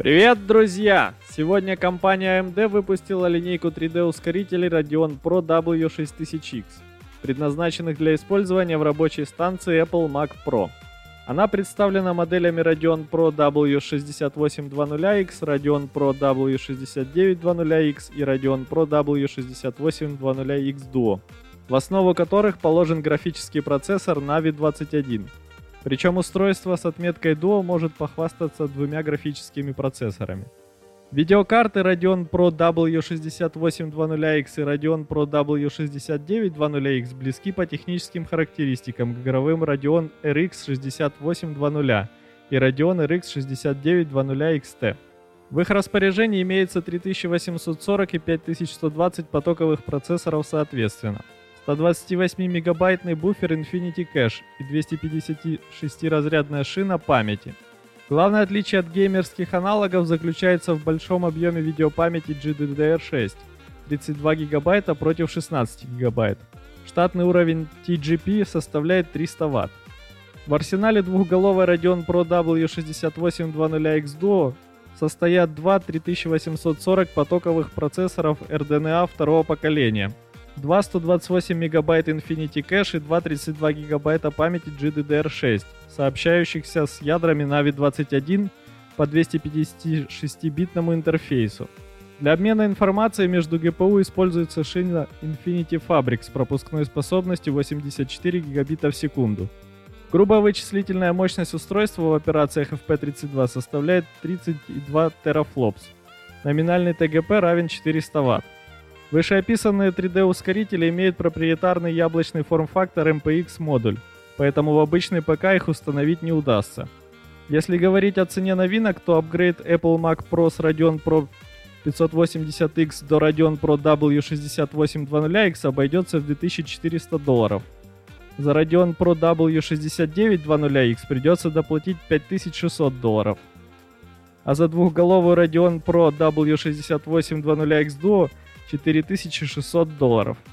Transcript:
Привет, друзья! Сегодня компания AMD выпустила линейку 3D-ускорителей Radeon Pro W6000X, предназначенных для использования в рабочей станции Apple Mac Pro. Она представлена моделями Radeon Pro W6800X, Radeon Pro W6900X и Radeon Pro W6800X Duo, в основу которых положен графический процессор Navi 21. Причем устройство с отметкой Duo может похвастаться двумя графическими процессорами. Видеокарты Radeon Pro W6800X и Radeon Pro W6900X близки по техническим характеристикам к игровым Radeon RX 6800 и Radeon RX 6900 XT. В их распоряжении имеется 3840 и 5120 потоковых процессоров соответственно. 128-мегабайтный буфер Infinity Cache и 256-разрядная шина памяти. Главное отличие от геймерских аналогов заключается в большом объеме видеопамяти GDDR6 32 гигабайта против 16 гигабайт. Штатный уровень TGP составляет 300 Вт. В арсенале двухголовой Radeon Pro W6800X Duo состоят два 3840 потоковых процессоров RDNA второго поколения – 2 128 мегабайт Infinity Cache и 2 32 гигабайта памяти GDDR6, сообщающихся с ядрами Navi 21 по 256-битному интерфейсу. Для обмена информацией между GPU используется шина Infinity Fabric с пропускной способностью 84 гигабита в секунду. Грубая вычислительная мощность устройства в операциях FP32 составляет 32 терафлопс. Номинальный ТГП равен 400 Вт. Вышеописанные 3D-ускорители имеют проприетарный яблочный форм-фактор MPX модуль, поэтому в обычный ПК их установить не удастся. Если говорить о цене новинок, то апгрейд Apple Mac Pro с Radeon Pro 580X до Radeon Pro W6800X обойдется в 2400 долларов. За Radeon Pro W6900X придется доплатить 5600 долларов. А за двухголовую Radeon Pro W6800X Duo 4600 долларов –